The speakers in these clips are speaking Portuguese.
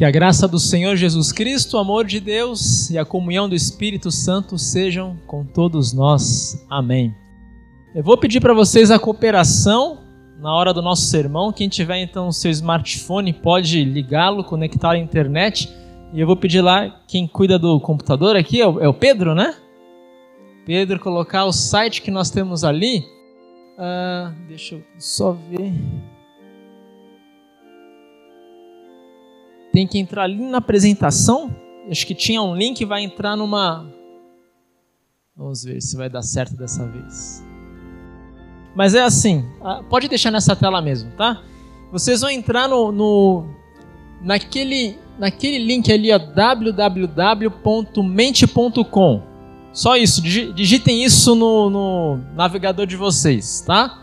Que a graça do Senhor Jesus Cristo, o amor de Deus e a comunhão do Espírito Santo sejam com todos nós. Amém. Eu vou pedir para vocês a cooperação na hora do nosso sermão. Quem tiver então o seu smartphone pode ligá-lo, conectar à internet. E eu vou pedir lá, quem cuida do computador aqui é o, é Pedro, né? Pedro, colocar o site que nós temos ali. Uh, deixa eu só ver. Tem que entrar ali na apresentação. Acho que tinha um link, vai entrar numa. Vamos ver se vai dar certo dessa vez. Mas é assim, ah, pode deixar nessa tela mesmo, tá? Vocês vão entrar no, no naquele, naquele link ali, www.mente.com. Só isso, digitem isso no, no navegador de vocês, tá?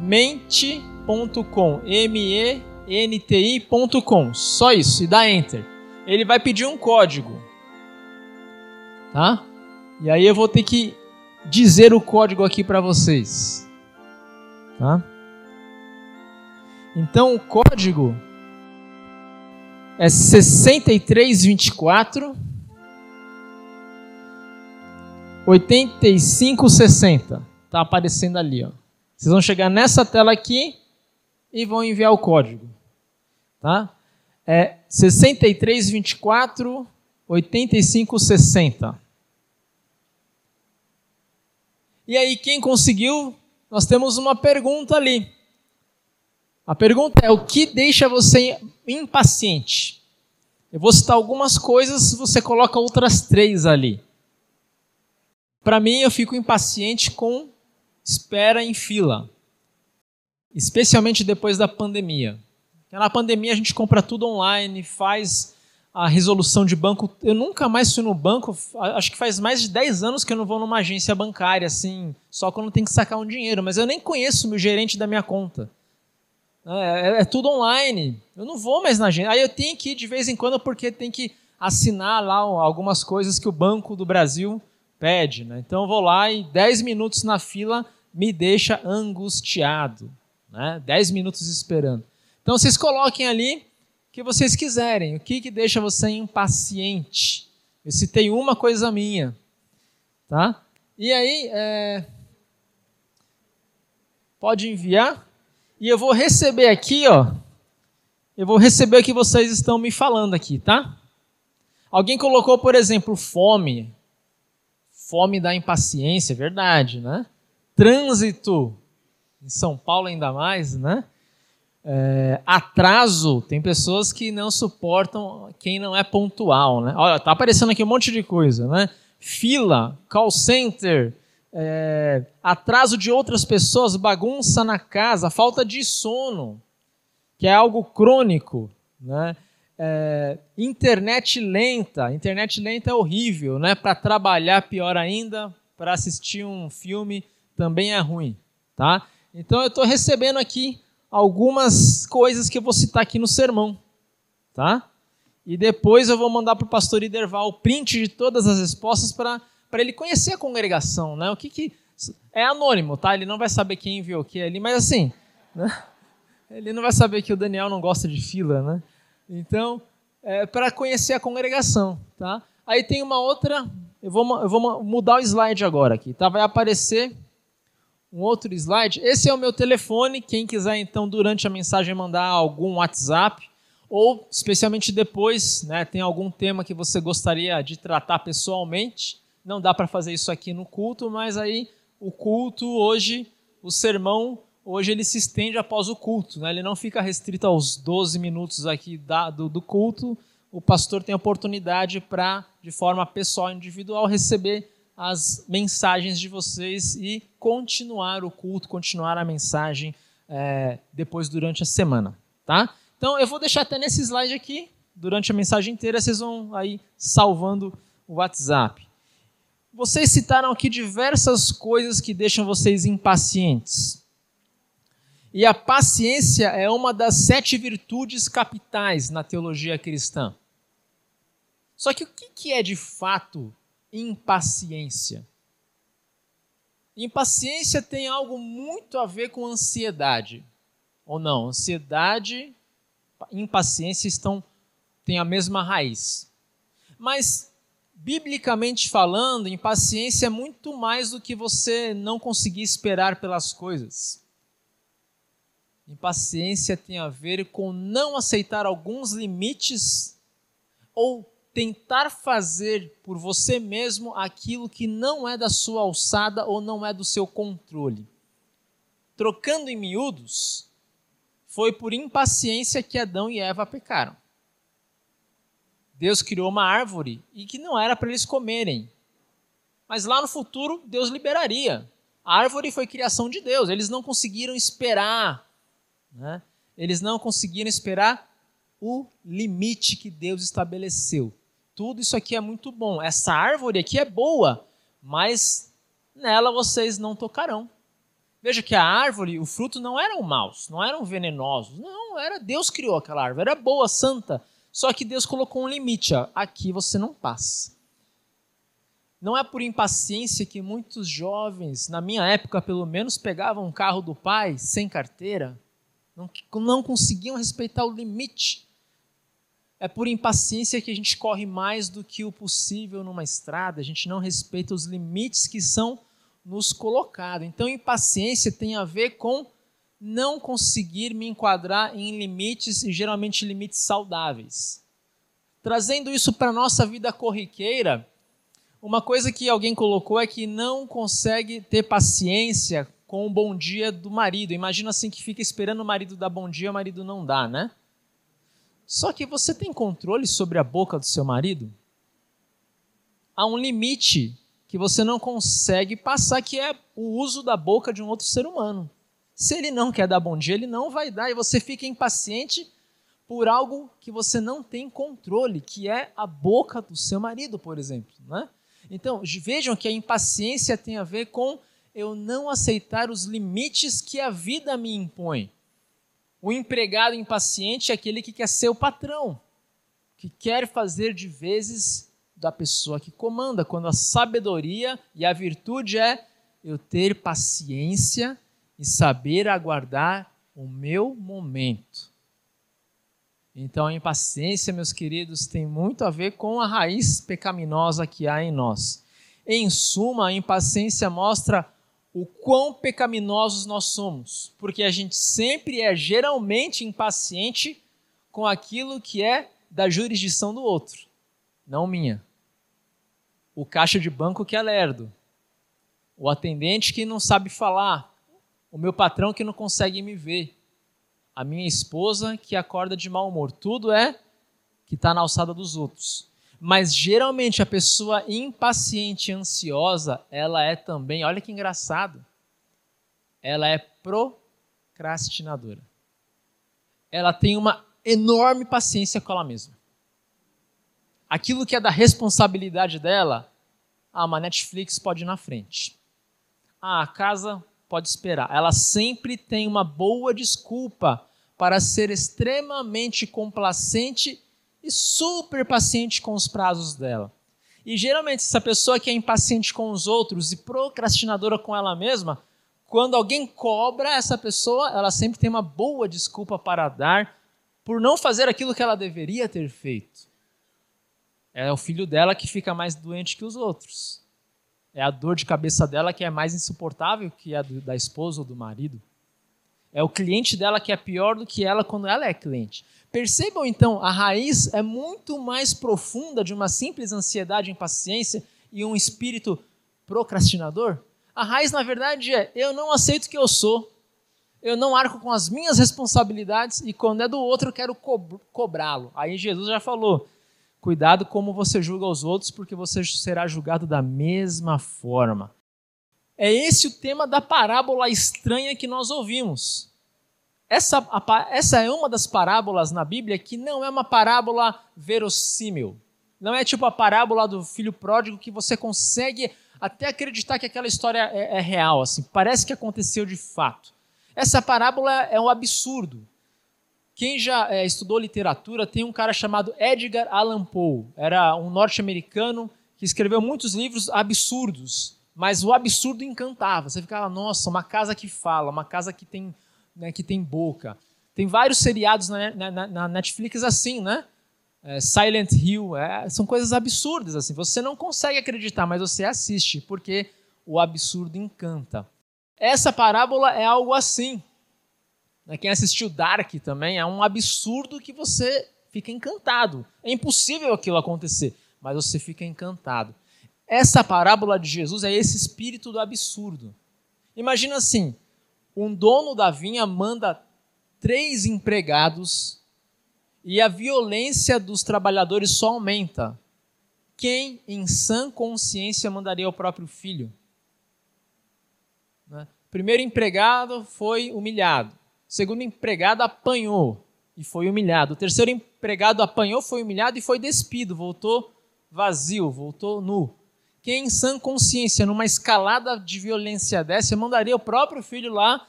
mente.com, M-E nti.com. Só isso, e dá enter. Ele vai pedir um código. Tá? E aí eu vou ter que dizer o código aqui para vocês. Tá? Então o código é 6324 8560. Tá aparecendo ali, ó. Vocês vão chegar nessa tela aqui e vão enviar o código tá? É 63 24 85 60. E aí quem conseguiu? Nós temos uma pergunta ali. A pergunta é: o que deixa você impaciente? Eu vou citar algumas coisas, você coloca outras três ali. Para mim, eu fico impaciente com espera em fila, especialmente depois da pandemia. Na pandemia a gente compra tudo online, faz a resolução de banco. Eu nunca mais fui no banco, acho que faz mais de 10 anos que eu não vou numa agência bancária, assim, só quando tem que sacar um dinheiro, mas eu nem conheço o gerente da minha conta. É, é, é, tudo online. Eu não vou mais na agência. Aí eu tenho que ir de vez em quando porque tem que assinar lá algumas coisas que o Banco do Brasil pede. Né? Então eu vou lá e 10 minutos na fila me deixa angustiado. Né? 10 minutos esperando. Então vocês coloquem ali o que vocês quiserem. O que, que deixa você impaciente? Eu citei uma coisa minha. Tá? E aí, é... pode enviar. E eu vou receber aqui, ó. Eu vou receber o que vocês estão me falando aqui, tá? Alguém colocou, por exemplo, fome. Fome da impaciência, verdade, né? Trânsito. Em São Paulo ainda mais, né? É, atraso, tem pessoas que não suportam quem não é pontual, né? Olha, tá aparecendo aqui um monte de coisa, né? Fila, call center, é, atraso de outras pessoas, bagunça na casa, falta de sono, que é algo crônico, né? É, internet lenta, internet lenta é horrível, né? Para trabalhar pior ainda, para assistir um filme também é ruim, tá? Então eu estou recebendo aqui algumas coisas que eu vou citar aqui no sermão, tá? E depois eu vou mandar para o pastor Iderval o print de todas as respostas para ele conhecer a congregação, né? O que que é anônimo, tá? Ele não vai saber quem enviou o que ali, mas assim, né? ele não vai saber que o Daniel não gosta de fila, né? Então, é para conhecer a congregação, tá? Aí tem uma outra, eu vou, eu vou mudar o slide agora aqui, tá? Vai aparecer um outro slide. Esse é o meu telefone. Quem quiser, então, durante a mensagem, mandar algum WhatsApp, ou especialmente depois, né, tem algum tema que você gostaria de tratar pessoalmente. Não dá para fazer isso aqui no culto, mas aí o culto hoje, o sermão, hoje ele se estende após o culto. Né? Ele não fica restrito aos 12 minutos aqui da, do, do culto. O pastor tem oportunidade para, de forma pessoal, individual, receber as mensagens de vocês e continuar o culto, continuar a mensagem é, depois durante a semana, tá? Então eu vou deixar até nesse slide aqui, durante a mensagem inteira, vocês vão aí salvando o WhatsApp. Vocês citaram aqui diversas coisas que deixam vocês impacientes. E a paciência é uma das sete virtudes capitais na teologia cristã. Só que o que é de fato impaciência. Impaciência tem algo muito a ver com ansiedade. Ou não? Ansiedade e impaciência estão tem a mesma raiz. Mas, biblicamente falando, impaciência é muito mais do que você não conseguir esperar pelas coisas. Impaciência tem a ver com não aceitar alguns limites ou tentar fazer por você mesmo aquilo que não é da sua alçada ou não é do seu controle. Trocando em miúdos, foi por impaciência que Adão e Eva pecaram. Deus criou uma árvore e que não era para eles comerem. Mas lá no futuro, Deus liberaria. A árvore foi criação de Deus, eles não conseguiram esperar né? Eles não conseguiram esperar o limite que Deus estabeleceu. Tudo isso aqui é muito bom. Essa árvore aqui é boa, mas nela vocês não tocarão. Veja que a árvore, o fruto não eram maus, não eram venenosos. Não, era Deus criou aquela árvore, era boa, santa. Só que Deus colocou um limite. Ó, aqui você não passa. Não é por impaciência que muitos jovens, na minha época pelo menos, pegavam um carro do pai sem carteira, não, não conseguiam respeitar o limite. É por impaciência que a gente corre mais do que o possível numa estrada, a gente não respeita os limites que são nos colocados. Então, impaciência tem a ver com não conseguir me enquadrar em limites e geralmente limites saudáveis. Trazendo isso para a nossa vida corriqueira, uma coisa que alguém colocou é que não consegue ter paciência com o bom dia do marido. Imagina assim que fica esperando o marido dar bom dia, o marido não dá, né? Só que você tem controle sobre a boca do seu marido? Há um limite que você não consegue passar, que é o uso da boca de um outro ser humano. Se ele não quer dar bom dia, ele não vai dar, e você fica impaciente por algo que você não tem controle, que é a boca do seu marido, por exemplo. Né? Então, vejam que a impaciência tem a ver com eu não aceitar os limites que a vida me impõe. O empregado impaciente é aquele que quer ser o patrão, que quer fazer de vezes da pessoa que comanda, quando a sabedoria e a virtude é eu ter paciência e saber aguardar o meu momento. Então a impaciência, meus queridos, tem muito a ver com a raiz pecaminosa que há em nós. Em suma, a impaciência mostra o quão pecaminosos nós somos, porque a gente sempre é geralmente impaciente com aquilo que é da jurisdição do outro, não minha. O caixa de banco que é lerdo, o atendente que não sabe falar, o meu patrão que não consegue me ver, a minha esposa que acorda de mau humor. Tudo é que está na alçada dos outros. Mas geralmente a pessoa impaciente e ansiosa, ela é também, olha que engraçado, ela é procrastinadora. Ela tem uma enorme paciência com ela mesma. Aquilo que é da responsabilidade dela, ah, uma Netflix pode ir na frente. Ah, a casa pode esperar. Ela sempre tem uma boa desculpa para ser extremamente complacente e super paciente com os prazos dela. E geralmente, essa pessoa que é impaciente com os outros e procrastinadora com ela mesma, quando alguém cobra essa pessoa, ela sempre tem uma boa desculpa para dar por não fazer aquilo que ela deveria ter feito. É o filho dela que fica mais doente que os outros. É a dor de cabeça dela que é mais insuportável que a da esposa ou do marido. É o cliente dela que é pior do que ela quando ela é cliente. Percebam então, a raiz é muito mais profunda de uma simples ansiedade, impaciência e um espírito procrastinador. A raiz, na verdade, é: eu não aceito que eu sou, eu não arco com as minhas responsabilidades e quando é do outro eu quero co cobrá-lo. Aí Jesus já falou: cuidado como você julga os outros, porque você será julgado da mesma forma. É esse o tema da parábola estranha que nós ouvimos. Essa, essa é uma das parábolas na Bíblia que não é uma parábola verossímil. Não é tipo a parábola do filho pródigo que você consegue até acreditar que aquela história é, é real, assim, parece que aconteceu de fato. Essa parábola é um absurdo. Quem já é, estudou literatura tem um cara chamado Edgar Allan Poe. Era um norte-americano que escreveu muitos livros absurdos, mas o absurdo encantava. Você ficava, nossa, uma casa que fala, uma casa que tem né, que tem boca. Tem vários seriados na, na, na Netflix assim, né? é, Silent Hill, é, são coisas absurdas assim. Você não consegue acreditar, mas você assiste porque o absurdo encanta. Essa parábola é algo assim. Né, quem assistiu Dark também é um absurdo que você fica encantado. É impossível aquilo acontecer, mas você fica encantado. Essa parábola de Jesus é esse espírito do absurdo. Imagina assim: um dono da vinha manda três empregados e a violência dos trabalhadores só aumenta. Quem, em sã consciência, mandaria o próprio filho? Né? Primeiro empregado foi humilhado. Segundo empregado apanhou e foi humilhado. O terceiro empregado apanhou, foi humilhado e foi despido, voltou vazio, voltou nu. Quem em sã consciência, numa escalada de violência dessa, mandaria o próprio filho lá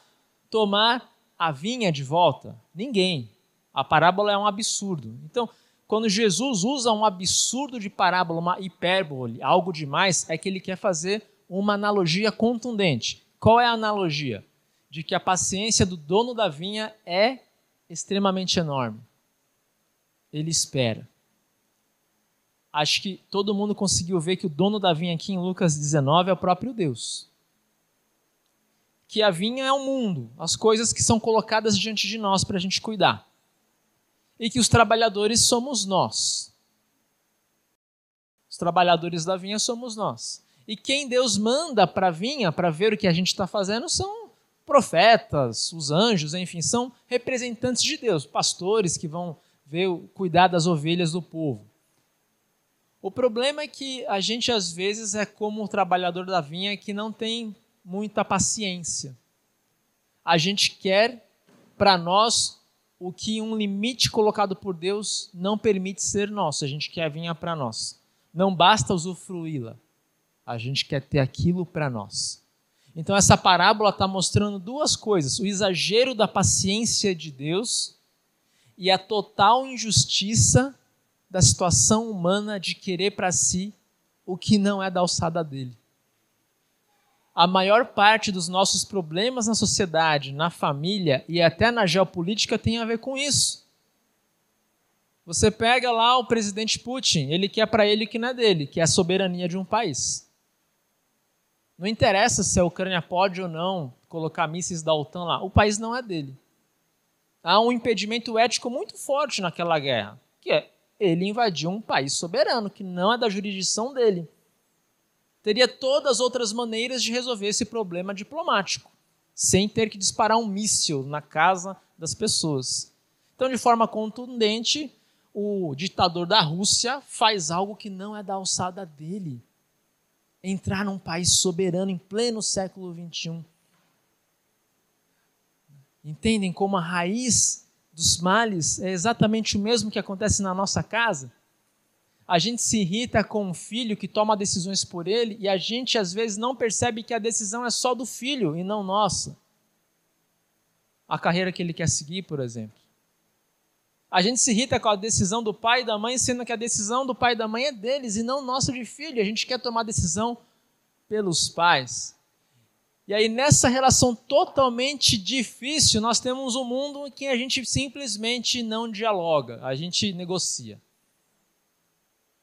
tomar a vinha de volta? Ninguém. A parábola é um absurdo. Então, quando Jesus usa um absurdo de parábola, uma hipérbole, algo demais, é que ele quer fazer uma analogia contundente. Qual é a analogia? De que a paciência do dono da vinha é extremamente enorme. Ele espera. Acho que todo mundo conseguiu ver que o dono da vinha aqui em Lucas 19 é o próprio Deus. Que a vinha é o mundo, as coisas que são colocadas diante de nós para a gente cuidar. E que os trabalhadores somos nós. Os trabalhadores da vinha somos nós. E quem Deus manda para a vinha, para ver o que a gente está fazendo, são profetas, os anjos, enfim, são representantes de Deus, pastores que vão ver, cuidar das ovelhas do povo. O problema é que a gente às vezes é como o trabalhador da vinha que não tem muita paciência. A gente quer para nós o que um limite colocado por Deus não permite ser nosso. A gente quer a vinha para nós. Não basta usufruí-la. A gente quer ter aquilo para nós. Então, essa parábola está mostrando duas coisas: o exagero da paciência de Deus e a total injustiça da situação humana de querer para si o que não é da alçada dele. A maior parte dos nossos problemas na sociedade, na família e até na geopolítica tem a ver com isso. Você pega lá o presidente Putin, ele quer para ele o que não é dele, que é a soberania de um país. Não interessa se a Ucrânia pode ou não colocar mísseis da OTAN lá, o país não é dele. Há um impedimento ético muito forte naquela guerra, que é ele invadiu um país soberano, que não é da jurisdição dele. Teria todas as outras maneiras de resolver esse problema diplomático, sem ter que disparar um míssil na casa das pessoas. Então, de forma contundente, o ditador da Rússia faz algo que não é da alçada dele entrar num país soberano em pleno século XXI. Entendem como a raiz dos males é exatamente o mesmo que acontece na nossa casa? A gente se irrita com um filho que toma decisões por ele e a gente às vezes não percebe que a decisão é só do filho e não nossa. A carreira que ele quer seguir, por exemplo. A gente se irrita com a decisão do pai e da mãe, sendo que a decisão do pai e da mãe é deles e não nossa de filho. A gente quer tomar decisão pelos pais. E aí, nessa relação totalmente difícil, nós temos um mundo em que a gente simplesmente não dialoga, a gente negocia.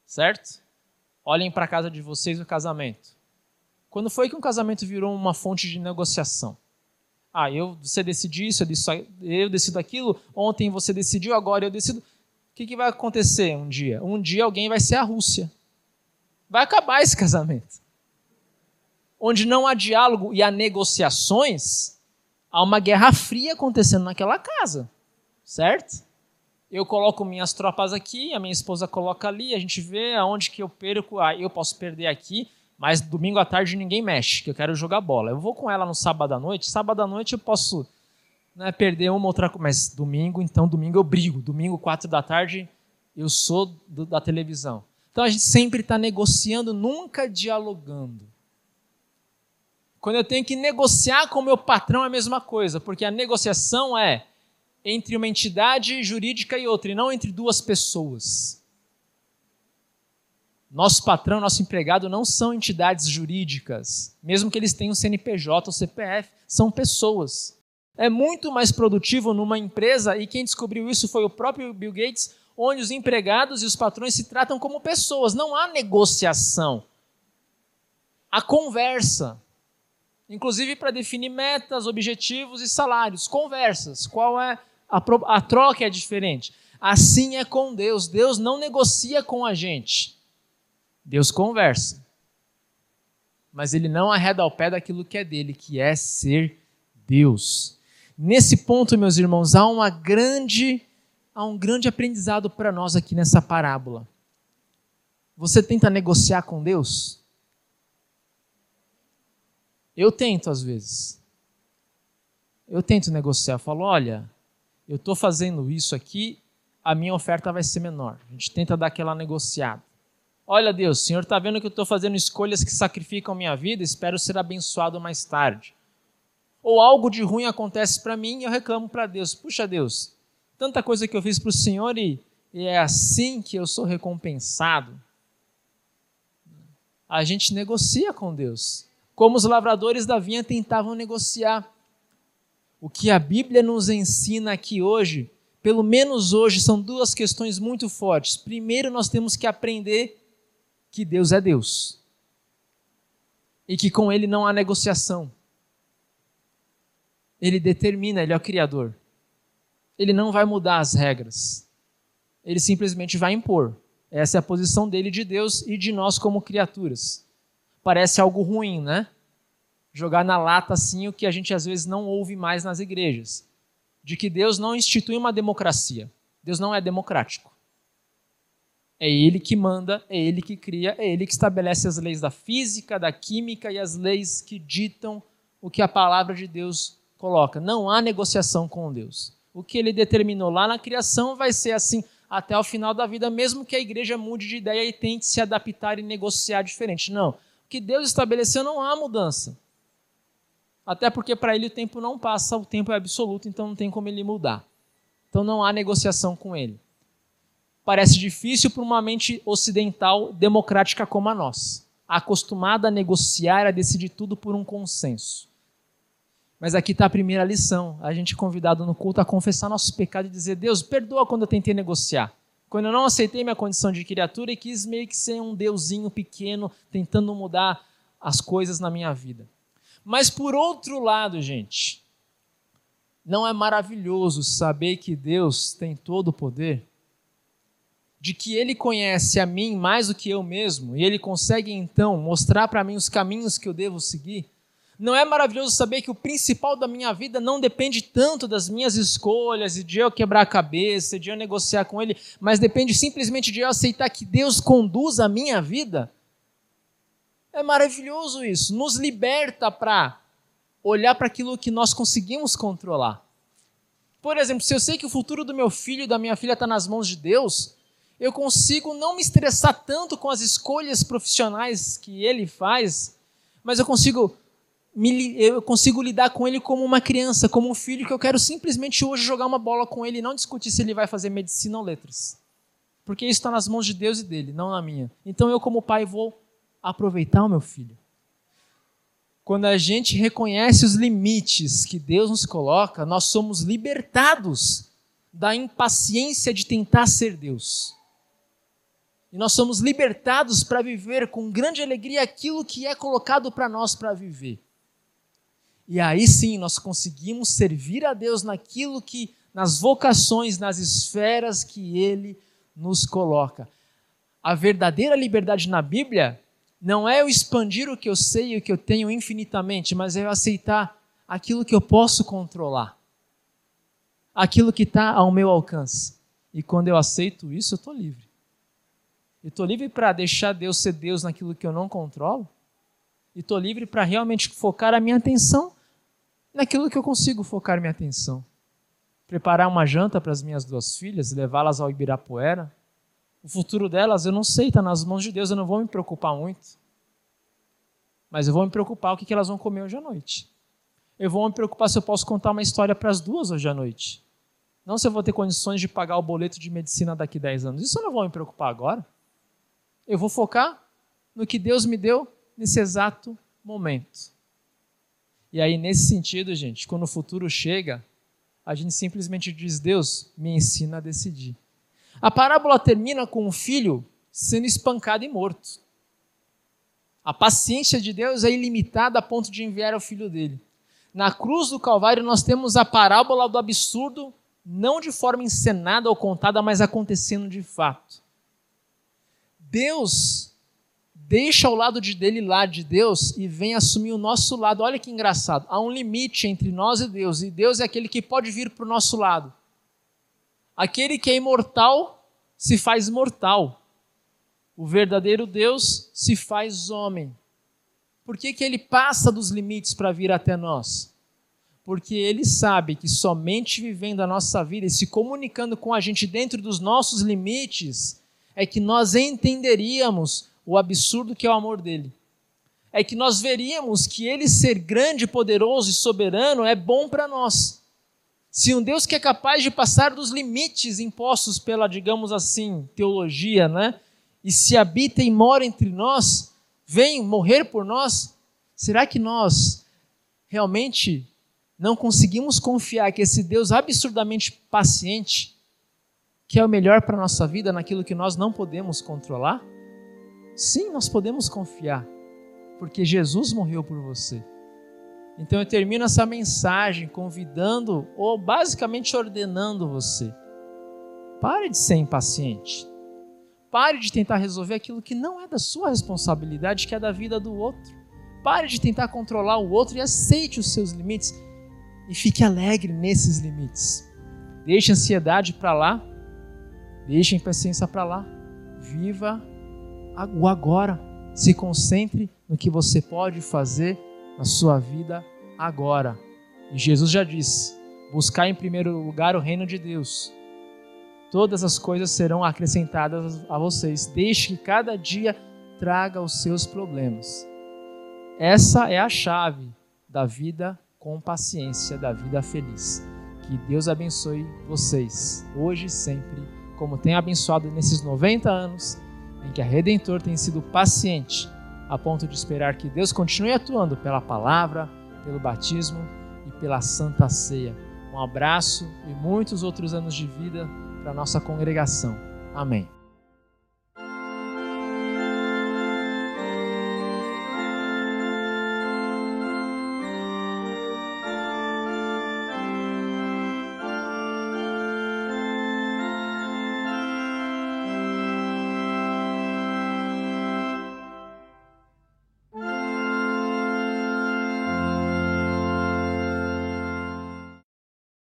Certo? Olhem para a casa de vocês o casamento. Quando foi que um casamento virou uma fonte de negociação? Ah, eu, você decidiu isso, eu, eu decido aquilo, ontem você decidiu, agora eu decido. O que, que vai acontecer um dia? Um dia alguém vai ser a Rússia. Vai acabar esse casamento. Onde não há diálogo e há negociações, há uma guerra fria acontecendo naquela casa. Certo? Eu coloco minhas tropas aqui, a minha esposa coloca ali, a gente vê aonde que eu perco, ah, eu posso perder aqui, mas domingo à tarde ninguém mexe, que eu quero jogar bola. Eu vou com ela no sábado à noite. Sábado à noite eu posso né, perder uma outra coisa. Mas domingo, então, domingo eu brigo. Domingo, quatro da tarde, eu sou do, da televisão. Então a gente sempre está negociando, nunca dialogando. Quando eu tenho que negociar com o meu patrão é a mesma coisa, porque a negociação é entre uma entidade jurídica e outra, e não entre duas pessoas. Nosso patrão, nosso empregado não são entidades jurídicas, mesmo que eles tenham CNPJ ou CPF, são pessoas. É muito mais produtivo numa empresa, e quem descobriu isso foi o próprio Bill Gates, onde os empregados e os patrões se tratam como pessoas, não há negociação. Há conversa. Inclusive para definir metas, objetivos e salários. Conversas. Qual é a, a troca é diferente. Assim é com Deus. Deus não negocia com a gente. Deus conversa. Mas ele não arreda ao pé daquilo que é dele, que é ser Deus. Nesse ponto, meus irmãos, há uma grande há um grande aprendizado para nós aqui nessa parábola. Você tenta negociar com Deus? Eu tento às vezes. Eu tento negociar. Eu falo, olha, eu estou fazendo isso aqui, a minha oferta vai ser menor. A gente tenta dar aquela negociada. Olha, Deus, o Senhor está vendo que eu estou fazendo escolhas que sacrificam minha vida, espero ser abençoado mais tarde. Ou algo de ruim acontece para mim e eu reclamo para Deus. Puxa, Deus, tanta coisa que eu fiz para o Senhor e, e é assim que eu sou recompensado. A gente negocia com Deus, como os lavradores da vinha tentavam negociar. O que a Bíblia nos ensina aqui hoje, pelo menos hoje, são duas questões muito fortes. Primeiro, nós temos que aprender que Deus é Deus e que com Ele não há negociação. Ele determina, Ele é o Criador. Ele não vai mudar as regras. Ele simplesmente vai impor. Essa é a posição dele de Deus e de nós como criaturas. Parece algo ruim, né? jogar na lata assim o que a gente às vezes não ouve mais nas igrejas, de que Deus não institui uma democracia. Deus não é democrático. É ele que manda, é ele que cria, é ele que estabelece as leis da física, da química e as leis que ditam o que a palavra de Deus coloca. Não há negociação com Deus. O que ele determinou lá na criação vai ser assim até o final da vida, mesmo que a igreja mude de ideia e tente se adaptar e negociar diferente. Não. Que Deus estabeleceu não há mudança. Até porque para ele o tempo não passa, o tempo é absoluto, então não tem como ele mudar. Então não há negociação com ele. Parece difícil para uma mente ocidental democrática como a nossa, acostumada a negociar, a decidir tudo por um consenso. Mas aqui está a primeira lição. A gente é convidado no culto a confessar nosso pecado e dizer: Deus, perdoa quando eu tentei negociar. Quando eu não aceitei minha condição de criatura e quis meio que ser um deusinho pequeno tentando mudar as coisas na minha vida. Mas por outro lado, gente, não é maravilhoso saber que Deus tem todo o poder? De que Ele conhece a mim mais do que eu mesmo e Ele consegue então mostrar para mim os caminhos que eu devo seguir? Não é maravilhoso saber que o principal da minha vida não depende tanto das minhas escolhas e de eu quebrar a cabeça, de eu negociar com Ele, mas depende simplesmente de eu aceitar que Deus conduz a minha vida? É maravilhoso isso, nos liberta para olhar para aquilo que nós conseguimos controlar. Por exemplo, se eu sei que o futuro do meu filho e da minha filha está nas mãos de Deus, eu consigo não me estressar tanto com as escolhas profissionais que ele faz, mas eu consigo me, eu consigo lidar com ele como uma criança, como um filho que eu quero simplesmente hoje jogar uma bola com ele e não discutir se ele vai fazer medicina ou letras. Porque isso está nas mãos de Deus e dele, não na minha. Então eu, como pai, vou aproveitar o meu filho. Quando a gente reconhece os limites que Deus nos coloca, nós somos libertados da impaciência de tentar ser Deus. E nós somos libertados para viver com grande alegria aquilo que é colocado para nós para viver. E aí sim nós conseguimos servir a Deus naquilo que, nas vocações, nas esferas que Ele nos coloca. A verdadeira liberdade na Bíblia não é eu expandir o que eu sei e o que eu tenho infinitamente, mas é eu aceitar aquilo que eu posso controlar, aquilo que está ao meu alcance. E quando eu aceito isso, eu estou livre. Eu estou livre para deixar Deus ser Deus naquilo que eu não controlo. E estou livre para realmente focar a minha atenção naquilo que eu consigo focar minha atenção. Preparar uma janta para as minhas duas filhas, levá-las ao Ibirapuera, o futuro delas, eu não sei, está nas mãos de Deus, eu não vou me preocupar muito. Mas eu vou me preocupar o que elas vão comer hoje à noite. Eu vou me preocupar se eu posso contar uma história para as duas hoje à noite. Não se eu vou ter condições de pagar o boleto de medicina daqui a 10 anos. Isso eu não vou me preocupar agora. Eu vou focar no que Deus me deu nesse exato momento. E aí, nesse sentido, gente, quando o futuro chega, a gente simplesmente diz: Deus, me ensina a decidir. A parábola termina com o filho sendo espancado e morto. A paciência de Deus é ilimitada a ponto de enviar o filho dele. Na cruz do Calvário, nós temos a parábola do absurdo, não de forma encenada ou contada, mas acontecendo de fato. Deus deixa o lado de dele lá de Deus e vem assumir o nosso lado. Olha que engraçado. Há um limite entre nós e Deus, e Deus é aquele que pode vir para o nosso lado. Aquele que é imortal se faz mortal. O verdadeiro Deus se faz homem. Por que, que ele passa dos limites para vir até nós? Porque ele sabe que somente vivendo a nossa vida e se comunicando com a gente dentro dos nossos limites é que nós entenderíamos o absurdo que é o amor dele. É que nós veríamos que ele ser grande, poderoso e soberano é bom para nós. Se um Deus que é capaz de passar dos limites impostos pela, digamos assim, teologia, né? E se habita e mora entre nós, vem morrer por nós, será que nós realmente não conseguimos confiar que esse Deus absurdamente paciente, que é o melhor para a nossa vida naquilo que nós não podemos controlar? Sim, nós podemos confiar, porque Jesus morreu por você. Então eu termino essa mensagem convidando, ou basicamente ordenando você: pare de ser impaciente. Pare de tentar resolver aquilo que não é da sua responsabilidade, que é da vida do outro. Pare de tentar controlar o outro e aceite os seus limites e fique alegre nesses limites. Deixe a ansiedade para lá, deixe a impaciência para lá. Viva o agora. Se concentre no que você pode fazer na sua vida agora. E Jesus já disse: buscar em primeiro lugar o reino de Deus. Todas as coisas serão acrescentadas a vocês. Deixe que cada dia traga os seus problemas. Essa é a chave da vida com paciência, da vida feliz. Que Deus abençoe vocês, hoje e sempre, como tem abençoado nesses 90 anos em que a Redentor tem sido paciente a ponto de esperar que Deus continue atuando pela palavra, pelo batismo e pela santa ceia. Um abraço e muitos outros anos de vida para nossa congregação. Amém.